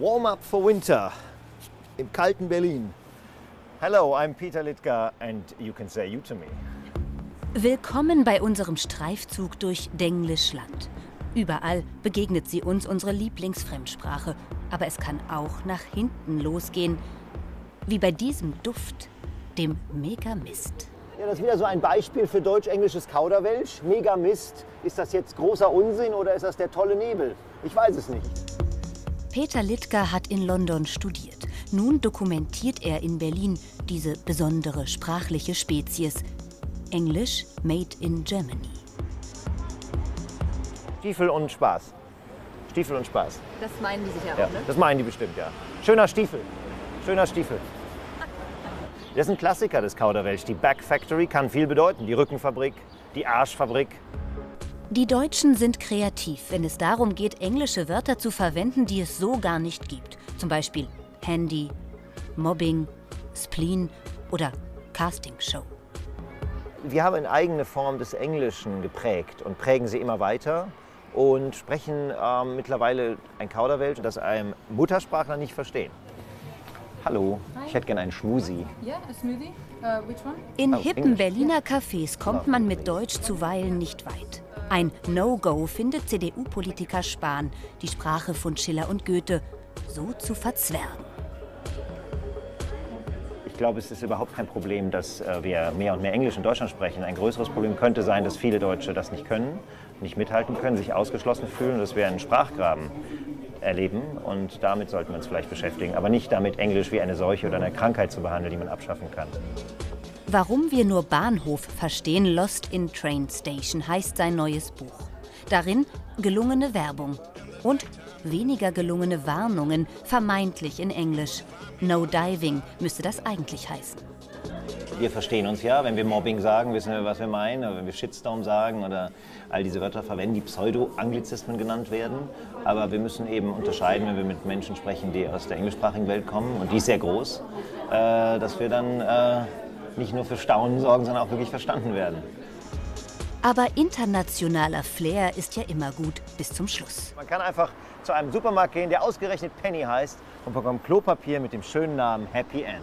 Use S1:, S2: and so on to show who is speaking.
S1: Warm up for winter im kalten Berlin. Hello, I'm Peter Litka and you can say you to me.
S2: Willkommen bei unserem Streifzug durch Denglischland. Überall begegnet sie uns unsere Lieblingsfremdsprache. Aber es kann auch nach hinten losgehen. Wie bei diesem Duft, dem Megamist.
S1: Ja, das ist wieder so ein Beispiel für deutsch-englisches Kauderwelsch. Megamist. Ist das jetzt großer Unsinn oder ist das der tolle Nebel? Ich weiß es nicht.
S2: Peter Littger hat in London studiert. Nun dokumentiert er in Berlin diese besondere sprachliche Spezies. Englisch made in Germany.
S1: Stiefel und Spaß. Stiefel und Spaß.
S3: Das meinen die sicher
S1: Ja,
S3: auch, ne?
S1: das meinen die bestimmt, ja. Schöner Stiefel. Schöner Stiefel. Das ist ein Klassiker des Kauderwelsch. Die Back Factory kann viel bedeuten. Die Rückenfabrik, die Arschfabrik.
S2: Die Deutschen sind kreativ, wenn es darum geht, englische Wörter zu verwenden, die es so gar nicht gibt. Zum Beispiel Handy, Mobbing, Spleen oder Castingshow.
S1: Wir haben eine eigene Form des Englischen geprägt und prägen sie immer weiter und sprechen ähm, mittlerweile ein Kauderwelsch, das einem Muttersprachler nicht verstehen. Hallo, ich hätte gerne einen Schmusi.
S3: Yeah, a smoothie. Uh, which one?
S2: In
S1: Oh,
S2: hippen
S1: Englisch.
S2: Berliner Cafés kommt man mit Deutsch zuweilen nicht weit. Ein No-Go findet CDU-Politiker Spahn, die Sprache von Schiller und Goethe so zu verzwergen.
S1: Ich glaube, es ist überhaupt kein Problem, dass äh, wir mehr und mehr Englisch in Deutschland sprechen. Ein größeres Problem könnte sein, dass viele Deutsche das nicht können, nicht mithalten können, sich ausgeschlossen fühlen und dass wir einen Sprachgraben erleben. Und damit sollten wir uns vielleicht beschäftigen. Aber nicht damit, Englisch wie eine Seuche oder eine Krankheit zu behandeln, die man abschaffen kann.
S2: Warum wir nur Bahnhof verstehen, Lost in Train Station heißt sein neues Buch. Darin gelungene Werbung und weniger gelungene Warnungen, vermeintlich in Englisch. No Diving müsste das eigentlich heißen.
S1: Wir verstehen uns ja, wenn wir Mobbing sagen, wissen wir, was wir meinen. Oder wenn wir Shitstorm sagen oder all diese Wörter verwenden, die Pseudo-Anglizismen genannt werden. Aber wir müssen eben unterscheiden, wenn wir mit Menschen sprechen, die aus der englischsprachigen Welt kommen, und die ist sehr groß, äh, dass wir dann äh, nicht nur für Staunen sorgen, sondern auch wirklich verstanden werden.
S2: Aber internationaler Flair ist ja immer gut bis zum Schluss.
S1: Man kann einfach zu einem Supermarkt gehen, der ausgerechnet Penny heißt und bekommt Klopapier mit dem schönen Namen Happy End.